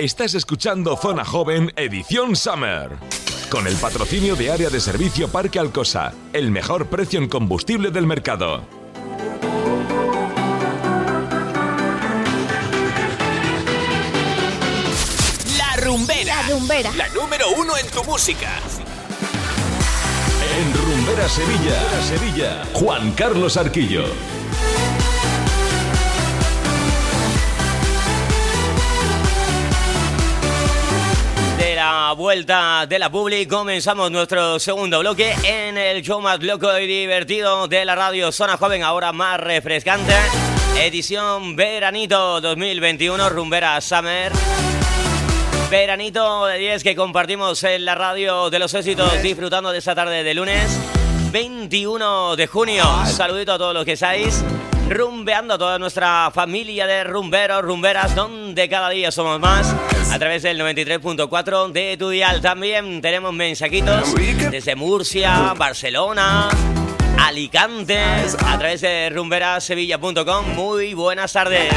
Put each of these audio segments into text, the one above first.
Estás escuchando Zona Joven Edición Summer. Con el patrocinio de Área de Servicio Parque Alcosa, el mejor precio en combustible del mercado. La rumbera. La rumbera. La número uno en tu música. En Rumbera Sevilla, Sevilla, Juan Carlos Arquillo. La vuelta de la Publi comenzamos nuestro segundo bloque en el show más loco y divertido de la radio Zona Joven, ahora más refrescante. Edición Veranito 2021, Rumbera Summer. Veranito de 10 que compartimos en la radio de los éxitos, disfrutando de esta tarde de lunes 21 de junio. Saludito a todos los que estáis rumbeando, a toda nuestra familia de rumberos, rumberas, donde cada día somos más. A través del 93.4 de tu dial. También tenemos mensajitos desde Murcia, Barcelona, Alicante, a través de rumberasevilla.com. Muy buenas tardes.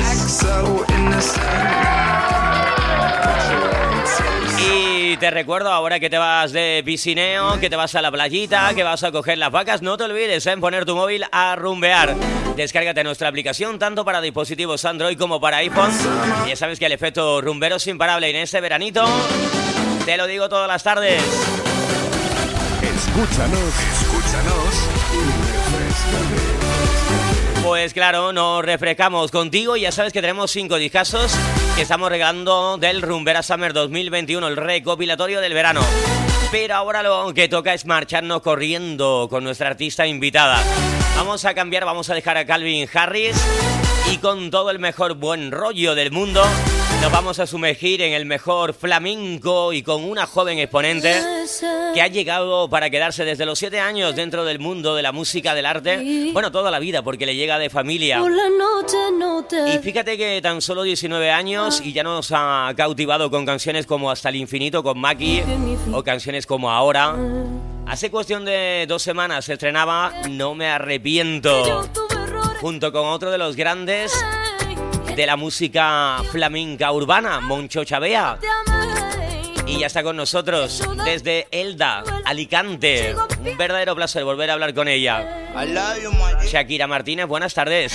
Te recuerdo ahora que te vas de piscineo, que te vas a la playita, que vas a coger las vacas, no te olvides en poner tu móvil a rumbear. Descárgate nuestra aplicación tanto para dispositivos Android como para iPhone. Y ya sabes que el efecto rumbero es imparable en este veranito. Te lo digo todas las tardes. Escúchanos Pues claro, nos refrescamos contigo ya sabes que tenemos cinco discazos que estamos regalando del Rumbera Summer 2021, el recopilatorio del verano. Pero ahora lo que toca es marcharnos corriendo con nuestra artista invitada. Vamos a cambiar, vamos a dejar a Calvin Harris y con todo el mejor buen rollo del mundo nos vamos a sumergir en el mejor flamenco y con una joven exponente que ha llegado para quedarse desde los 7 años dentro del mundo de la música, del arte, bueno, toda la vida porque le llega de familia. Y fíjate que tan solo 19 años y ya nos ha cautivado con canciones como Hasta el Infinito con Maki o canciones como Ahora. Hace cuestión de dos semanas se estrenaba No me arrepiento junto con otro de los grandes de la música flamenca urbana, Moncho Chavea. Y ya está con nosotros desde Elda, Alicante. Un verdadero placer volver a hablar con ella. Shakira Martínez, buenas tardes.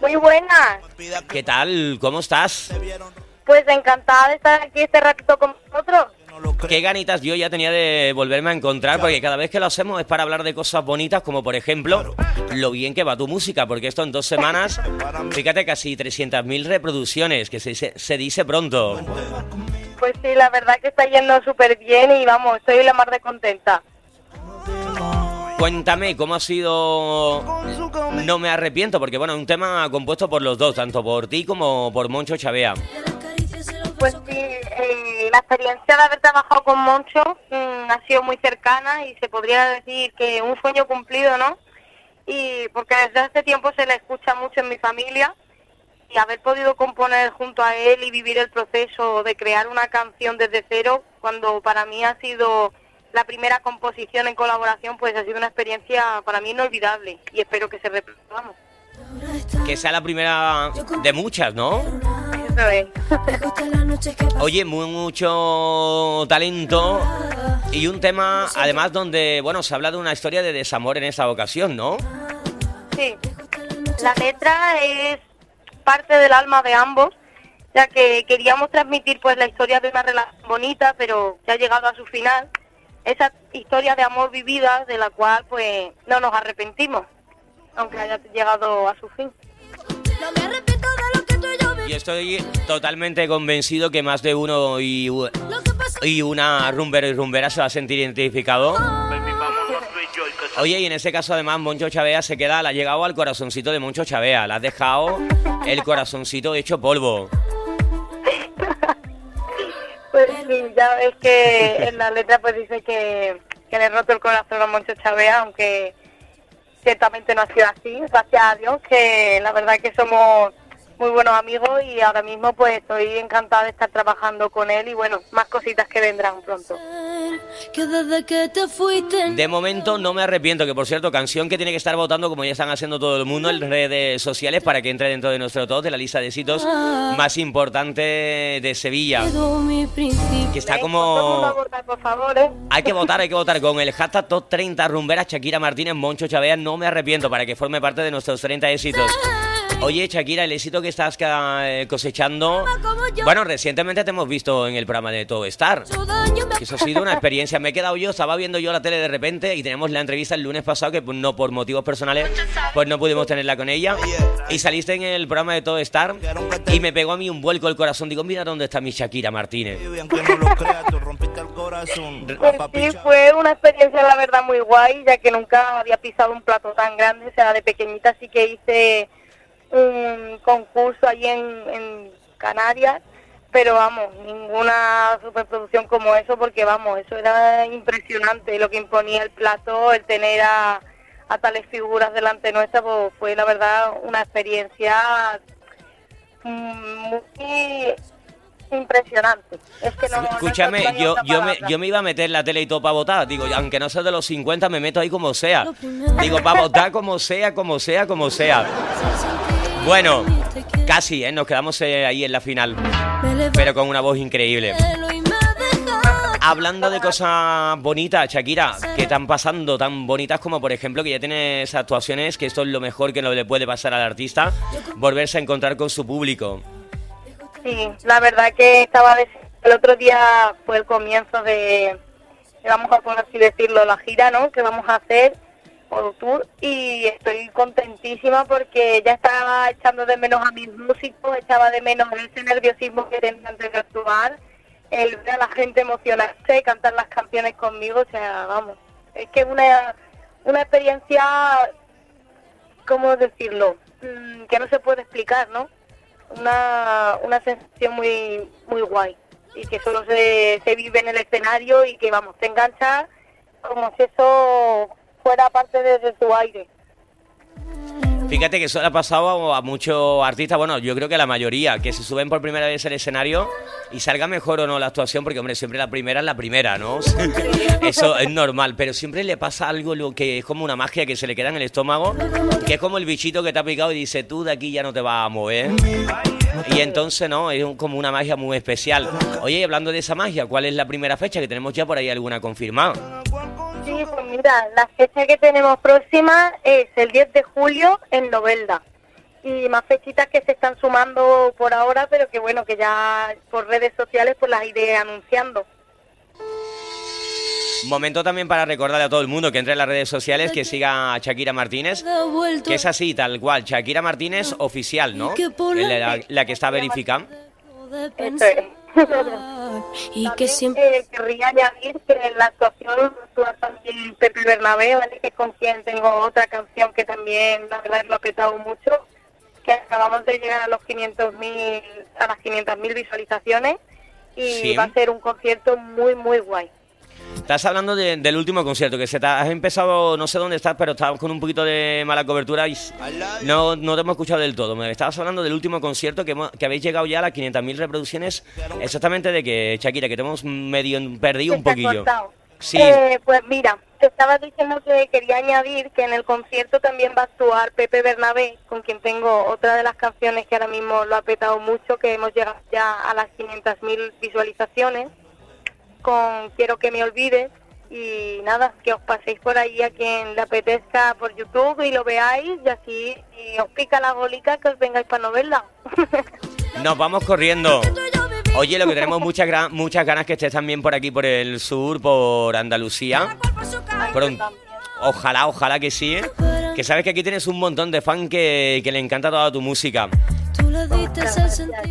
Muy buenas. ¿Qué tal? ¿Cómo estás? Pues encantada de estar aquí este ratito con vosotros. Qué ganitas yo ya tenía de volverme a encontrar, porque cada vez que lo hacemos es para hablar de cosas bonitas, como por ejemplo lo bien que va tu música, porque esto en dos semanas, fíjate, casi 300.000 reproducciones, que se, se, se dice pronto. Pues sí, la verdad que está yendo súper bien y vamos, estoy la más de contenta. Cuéntame, ¿cómo ha sido No me arrepiento? Porque bueno, es un tema compuesto por los dos, tanto por ti como por Moncho Chavea. Pues sí, eh, la experiencia de haber trabajado con Moncho mm, ha sido muy cercana y se podría decir que un sueño cumplido, ¿no? Y porque desde hace tiempo se le escucha mucho en mi familia y haber podido componer junto a él y vivir el proceso de crear una canción desde cero, cuando para mí ha sido la primera composición en colaboración, pues ha sido una experiencia para mí inolvidable y espero que se repita. Que sea la primera de muchas, ¿no? Eso es. Oye, muy, mucho talento y un tema, además, donde, bueno, se habla de una historia de desamor en esa ocasión, ¿no? Sí, la letra es parte del alma de ambos, ya que queríamos transmitir pues la historia de una relación bonita, pero que ha llegado a su final. Esa historia de amor vivida, de la cual pues no nos arrepentimos, aunque haya llegado a su fin. Y estoy totalmente convencido que más de uno y, una rumbero y rumbera se va a sentir identificado. Oye, y en ese caso además Moncho Chavea se queda, la ha llegado al corazoncito de Moncho Chavea, la has dejado el corazoncito hecho polvo. Pues sí, ya ves que en la letra pues dice que, que le he roto el corazón a Moncho Chavea, aunque ciertamente no ha sido así, gracias a Dios, que la verdad que somos muy buenos amigos y ahora mismo pues estoy encantada de estar trabajando con él y bueno, más cositas que vendrán pronto. De momento no me arrepiento, que por cierto, canción que tiene que estar votando, como ya están haciendo todo el mundo en redes sociales, para que entre dentro de nuestro top de la lista de éxitos ah. más importante de Sevilla. Que está como. ¿eh? Hay que votar, hay que votar. Con el hashtag top 30 rumberas Shakira Martínez Moncho Chavea, no me arrepiento, para que forme parte de nuestros 30 éxitos. Oye, Shakira, el éxito que estás eh, cosechando. Bueno, recientemente te hemos visto en el programa de Todo Star. Eso ha sido una experiencia. Me he quedado yo, estaba viendo yo la tele de repente y tenemos la entrevista el lunes pasado que pues, no por motivos personales pues no pudimos tenerla con ella. Y saliste en el programa de Todo Star y me pegó a mí un vuelco el corazón. Digo, mira dónde está mi Shakira Martínez. Sí, fue una experiencia la verdad muy guay, ya que nunca había pisado un plato tan grande, o sea, de pequeñita sí que hice un concurso allí en, Canarias, pero vamos, ninguna superproducción como eso, porque vamos, eso era impresionante lo que imponía el plato, el tener a, tales figuras delante nuestra, pues fue la verdad una experiencia muy impresionante. Escúchame, yo, yo, me, yo me iba a meter la tele y todo para votar. Digo, aunque no sea de los 50, me meto ahí como sea. Digo, para votar como sea, como sea, como sea. Bueno, casi, ¿eh? nos quedamos eh, ahí en la final, pero con una voz increíble. Hablando de cosas bonitas, Shakira, que están pasando tan bonitas como por ejemplo que ya tienes actuaciones, que esto es lo mejor que no le puede pasar al artista, volverse a encontrar con su público. Sí, la verdad que estaba el otro día fue el comienzo de, vamos a por así decirlo, la gira, ¿no? Que vamos a hacer tour y estoy contentísima porque ya estaba echando de menos a mis músicos, echaba de menos ese nerviosismo que tenía antes de actuar, el ver a la gente emocionarse, cantar las canciones conmigo, o sea, vamos, es que una, una experiencia, ¿cómo decirlo? Mm, que no se puede explicar, ¿no? Una, una sensación muy, muy guay y que solo se, se vive en el escenario y que, vamos, te engancha como si eso fuera parte de, su aire. Fíjate que eso le ha pasado a, muchos artistas, bueno, yo creo que a la mayoría, que se suben por primera vez al escenario y salga mejor o no la actuación, porque hombre, siempre la primera es la primera, ¿no? eso es normal, pero siempre le pasa algo que es como una magia que se le queda en el estómago, que es como el bichito que te ha picado y dice, tú de aquí ya no te vas a mover. Y entonces, ¿no? Es como una magia muy especial. Oye, hablando de esa magia, ¿cuál es la primera fecha que tenemos ya por ahí alguna confirmada? Pues mira, la fecha que tenemos próxima es el 10 de julio en Novelda. Y más fechitas que se están sumando por ahora, pero que bueno, que ya por redes sociales pues las iré anunciando. Momento también para recordarle a todo el mundo que entre en las redes sociales, que siga a Shakira Martínez, que es así, tal cual, Shakira Martínez oficial, ¿no? La, que está verificando y que siempre eh, querría añadir que en la actuación actúa también Pepe Bernabé, ¿vale? que con quien tengo otra canción que también la verdad lo ha petado mucho, que acabamos de llegar a los 500.000 a las 500.000 visualizaciones y va a ser un concierto muy muy guay. Estás hablando del último concierto, que se te has empezado, no sé dónde estás, pero estabas con un poquito de mala cobertura y no, no te hemos escuchado del todo. Me estabas hablando del último concierto que, que habéis llegado ya a las 500.000 reproducciones, exactamente de que, Shakira, que te hemos medio perdido un poquillo. Sí. Eh, pues mira, te estaba diciendo que quería añadir que en el concierto también va a actuar Pepe Bernabé, con quien tengo otra de las canciones que ahora mismo lo ha petado mucho, que hemos llegado ya a las 500.000 visualizaciones con Quiero que me olvides y nada, que os paséis por ahí a quien le apetezca por YouTube y lo veáis y así y os pica la golica que os vengáis para novelas. Nos vamos corriendo. Oye, lo que tenemos muchas, muchas ganas que estés también por aquí, por el sur, por Andalucía. ojalá, ojalá que sí. ¿eh? Que sabes que aquí tienes un montón de que, que le encanta toda tu música.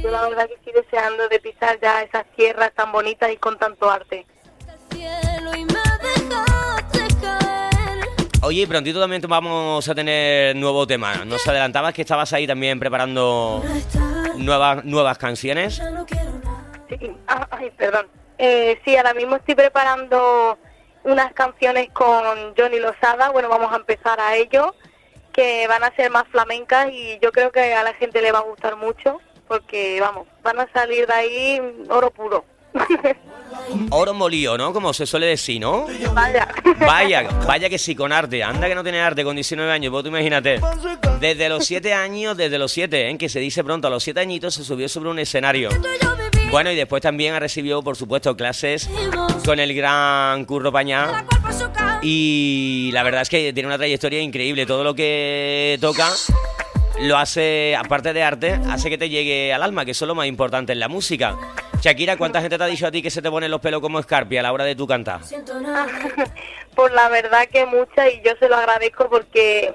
Yo la verdad que estoy deseando de pisar ya esas tierras tan bonitas y con tanto arte. Oye, prontito también vamos a tener nuevo tema. Nos adelantabas que estabas ahí también preparando nuevas nuevas canciones. Sí, ah, ay, perdón. Eh, sí, ahora mismo estoy preparando unas canciones con Johnny Lozada. Bueno, vamos a empezar a ello que van a ser más flamencas y yo creo que a la gente le va a gustar mucho porque, vamos, van a salir de ahí oro puro. oro molío, ¿no? Como se suele decir, ¿no? Vaya. Vaya, vaya que sí, con arte. Anda que no tiene arte con 19 años, vos tú imagínate. Desde los 7 años, desde los 7, en que se dice pronto, a los 7 añitos se subió sobre un escenario. Bueno, y después también ha recibido, por supuesto, clases con el gran Curro Pañá. Y la verdad es que tiene una trayectoria increíble. Todo lo que toca lo hace, aparte de arte, hace que te llegue al alma, que eso es lo más importante en la música. Shakira, ¿cuánta gente te ha dicho a ti que se te ponen los pelos como escarpia a la hora de tu cantar? Pues la verdad que muchas y yo se lo agradezco porque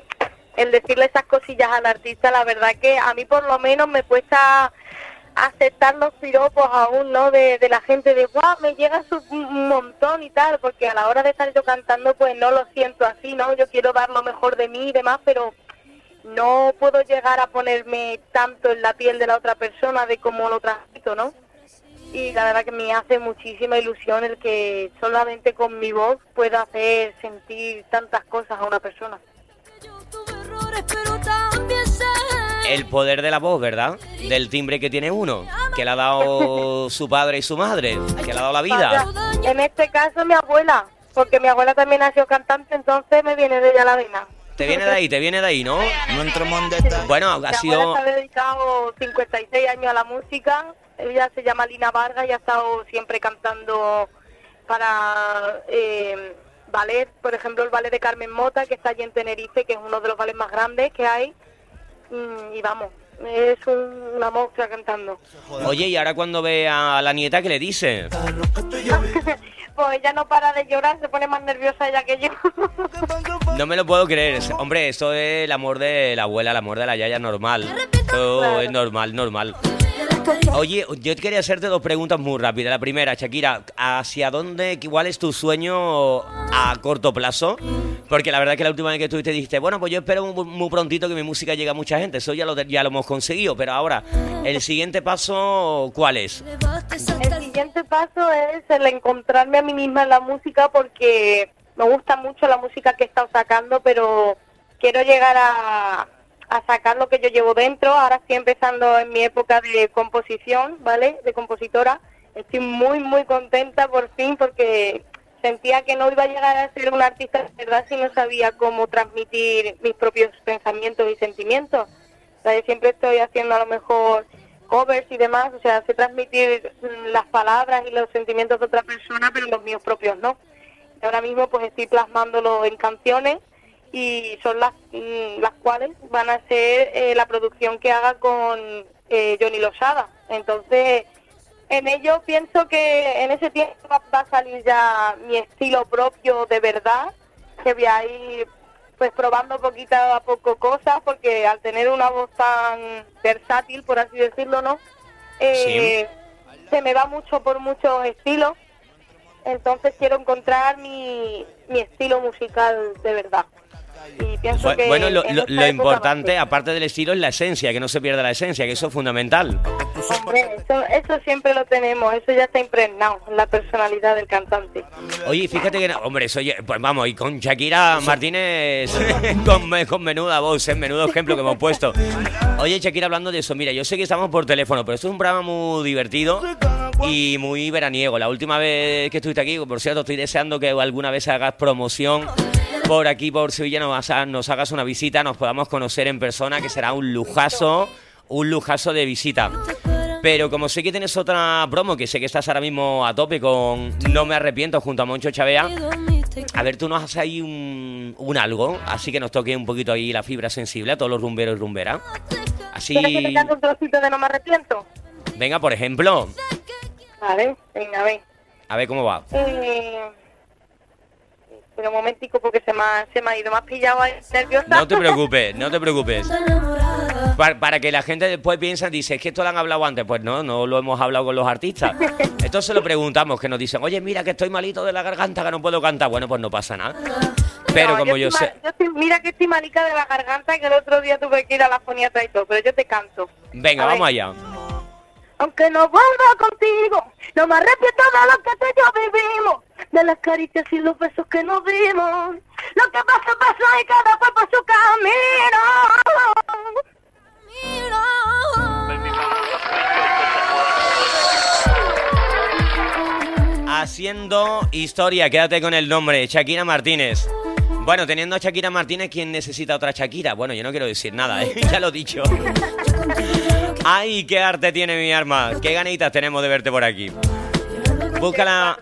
el decirle esas cosillas al artista, la verdad que a mí por lo menos me cuesta aceptar los piropos aún, ¿no? De, la gente de, guau, me llega un montón y tal, porque a la hora de estar yo cantando, pues no lo siento así, ¿no? Yo quiero dar lo mejor de mí y demás, pero no puedo llegar a ponerme tanto en la piel de la otra persona de cómo lo transmito, ¿no? Y la verdad que me hace muchísima ilusión el que solamente con mi voz pueda hacer sentir tantas cosas a una persona. El poder de la voz, ¿verdad? Del timbre que tiene uno, que le ha dado su padre y su madre, que le ha dado la vida. En este caso mi abuela, porque mi abuela también ha sido cantante, entonces me viene de ella la vena. Te viene de ahí, te viene de ahí, ¿no? No entremos en detalle. Bueno, Mi ha abuela sido... se ha dedicado 56 años a la música. Ella se llama Lina Vargas y ha estado siempre cantando para eh, ballet, por ejemplo el ballet de Carmen Mota, que está allí en Tenerife, que es uno de los ballets más grandes que hay. Mm, y vamos, es un- una monstrua cantando. Oye, y ahora cuando ve a la nieta, ¿qué le dice? Pues ella no para de llorar, se pone más nerviosa ella que yo. No me lo puedo creer. Hombre, esto es el amor de la abuela, el amor de la yaya normal. Esto es normal, normal. Oye, yo quería hacerte dos preguntas muy rápidas. La primera, Shakira, ¿hacia dónde, cuál es tu sueño a corto plazo? Porque la verdad es que la última vez que estuviste dijiste, bueno, pues yo espero muy, muy prontito que mi música llegue a mucha gente. Eso ya lo, ya lo hemos conseguido. Pero ahora, el siguiente paso, ¿cuál es? El siguiente paso es el encontrarme a mí misma en la música porque me gusta mucho la música que he estado sacando, pero quiero llegar a, a sacar lo que yo llevo dentro. Ahora estoy empezando en mi época de composición, ¿vale? De compositora. Estoy muy, muy contenta por fin porque sentía que no iba a llegar a ser una artista de verdad si no sabía cómo transmitir mis propios pensamientos y sentimientos. O siempre estoy haciendo a lo mejor covers y demás, o sea, sé transmitir las palabras y los sentimientos de otra persona, pero los míos propios no. Y ahora mismo pues estoy plasmándolo en canciones y son las, mm, las cuales van a ser eh, la producción que haga con eh, Johnny Losada. Entonces, en ello pienso que en ese tiempo va, a salir ya mi estilo propio de verdad, que voy a ir pues probando poquito a poco cosas, porque al tener una voz tan versátil, por así decirlo, ¿no? Eh, Se me va mucho por muchos estilos, entonces quiero encontrar mi, mi estilo musical de verdad. Y pienso Bu- que Bueno, lo, importante, aparte del estilo, es la esencia, que no se pierda la esencia, que eso es fundamental. Hombre, eso, eso siempre lo tenemos, eso ya está impregnado la personalidad del cantante. Oye, fíjate que, no- hombre, eso ya- pues vamos, y con Shakira Martínez, con, me- con menuda voz, en menudo ejemplo que hemos puesto. Oye, Shakira, hablando de eso, mira, yo sé que estamos por teléfono, pero esto es un programa muy divertido y muy veraniego. La última vez que estuviste aquí, por cierto, estoy deseando que alguna vez hagas promoción por aquí, por Sevilla, nos, nos hagas una visita, nos podamos conocer en persona, que será un lujazo, un lujazo de visita. Pero como sé que tienes otra promo, que sé que estás ahora mismo a tope con No me arrepiento junto a Moncho Chavea, a ver, tú nos haces ahí un, un algo, así que nos toque un poquito ahí la fibra sensible a todos los rumberos y rumberas. Así, ¿Quieres que te cante un trocito de No me arrepiento? venga, por ejemplo, Vale, venga, ven. a ver cómo va. Eh, un momentico porque se me ha, se me ha ido, me has pillado ahí nerviosa. No te preocupes, no te preocupes. Para, para que la gente después piense, dice, es que esto lo han hablado antes. Pues no, no lo hemos hablado con los artistas. Esto se lo preguntamos, que nos dicen, oye, mira que estoy malito de la garganta, que no puedo cantar. Bueno, pues no pasa nada. Pero No, como yo, sé... yo estoy- mira que estoy malica de la garganta que el otro día tuve que ir a la foniatra y todo, pero yo te canto. Venga, A ver. vamos allá. Aunque no vuelva contigo, no me arrepiento de lo que tú y yo vivimos, de las caricias y los besos que nos dimos. Lo que pasó, pasó y cada fue por su camino. haciendo historia. Quédate con el nombre, Shakira Martínez. Bueno, teniendo a Shakira Martínez, ¿quién necesita otra Shakira? Bueno, yo no quiero decir nada, ¿eh? ya lo he dicho. ¡Ay, qué arte tiene mi arma! ¡Qué ganitas tenemos de verte por aquí! Búscala,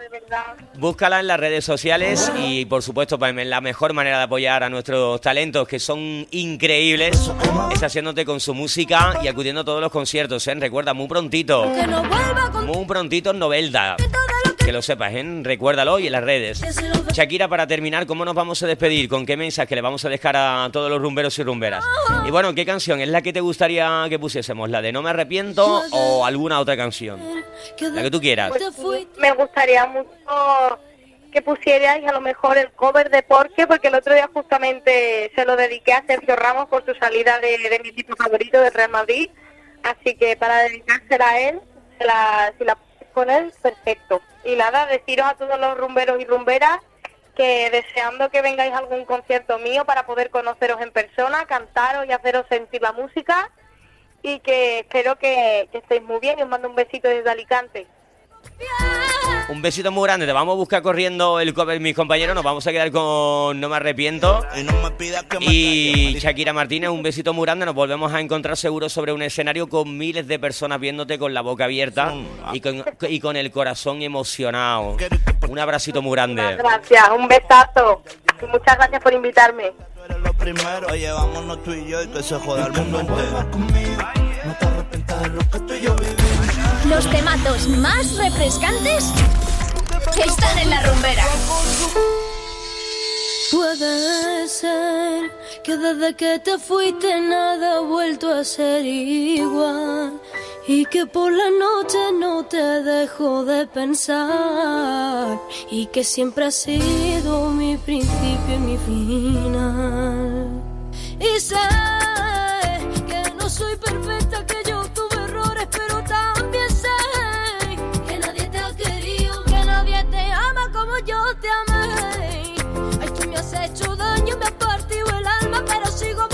búscala en las redes sociales y por supuesto pues, la mejor manera de apoyar a nuestros talentos que son increíbles es haciéndote con su música y acudiendo a todos los conciertos. ¿eh? Recuerda, muy prontito, muy prontito en Novelda que lo sepas, ¿eh? recuérdalo y en las redes. Shakira, para terminar, ¿cómo nos vamos a despedir? ¿Con qué mensaje le vamos a dejar a todos los rumberos y rumberas? Y bueno, ¿qué canción es la que te gustaría que pusiésemos? ¿La de No me arrepiento o alguna otra canción? La que tú quieras. Pues, me gustaría mucho que pusierais a lo mejor el cover de Porque, porque el otro día justamente se lo dediqué a Sergio Ramos por su salida de, mi tipo favorito de Real Madrid. Así que para dedicársela a él, la, si la con él, perfecto. Y nada, deciros a todos los rumberos y rumberas que deseando que vengáis a algún concierto mío para poder conoceros en persona, cantaros y haceros sentir la música y que espero que, estéis muy bien y os mando un besito desde Alicante. Un besito muy grande, te vamos a buscar corriendo el cover, mis compañeros. Nos vamos a quedar con No me arrepiento. Y Shakira Martínez, un besito muy grande. Nos volvemos a encontrar seguro sobre un escenario con miles de personas viéndote con la boca abierta y con, y con el corazón emocionado. Un abracito muy grande. Muchas gracias, un besazo. Y muchas gracias por invitarme. Oye, vámonos tú y yo y que se joda el mundo entero. No te arrepientas de lo que tú y yo los tematos más refrescantes están en la rumbera. Puede ser que desde que te fuiste nada ha vuelto a ser igual y que por la noche no te dejo de pensar y que siempre ha sido mi principio y mi final. Y sé hecho daño, me has partido el alma, pero sigo.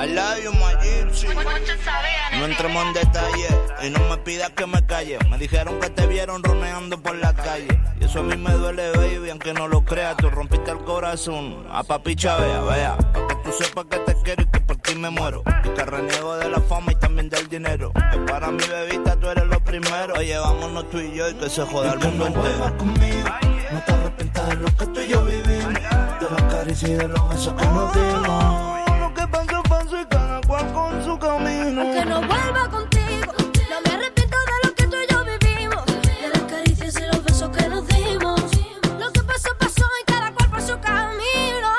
I love you, my No entremos en detalle y no me pidas que me calle. Me dijeron que te vieron roneando por la calle. Y eso a mí me duele, baby, aunque no lo creas. Tú rompiste el corazón a papi Chavea, vea. Para que tú sepas que te quiero y que por ti me muero. Y que reniego de la fama y también del dinero. Que para mi bebita tú eres lo primero. Oye, vámonos tú y yo y que se joda el mundo entero. Conmigo, no te arrepientas de lo que tú y yo vivimos. De las caricias y de los besos que nos dimos. Lo que pasó, pasó y cada cual con su camino. Aunque no vuelva contigo, no me arrepiento de lo que tú y yo vivimos. De las caricias y los besos que nos dimos. Lo que pasó, pasó y cada cual por su camino.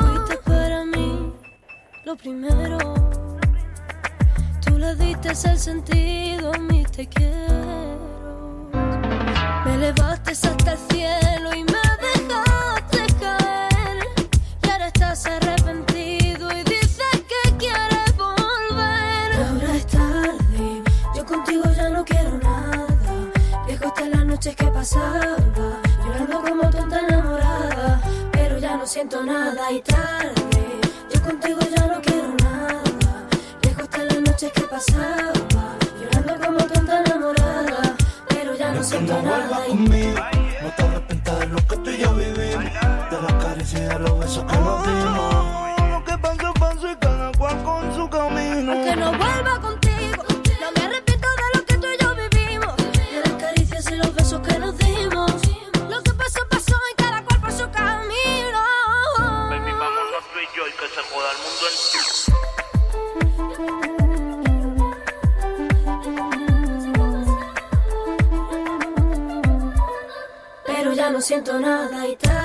Fuiste para mí lo primero. Tú le diste el sentido nada y tarde, yo contigo ya no quiero nada. Dejo hasta las noches que pasaba, llorando como tonta enamorada. Pero ya no siento nada y conmigo. No te arrepientas de lo que tú y yo vivimos. De las caricias y de los besos que nos dimos. Lo que pasó, pasó y cada cual con su camino. Aunque no vuelva contigo, no siento nada y tarde.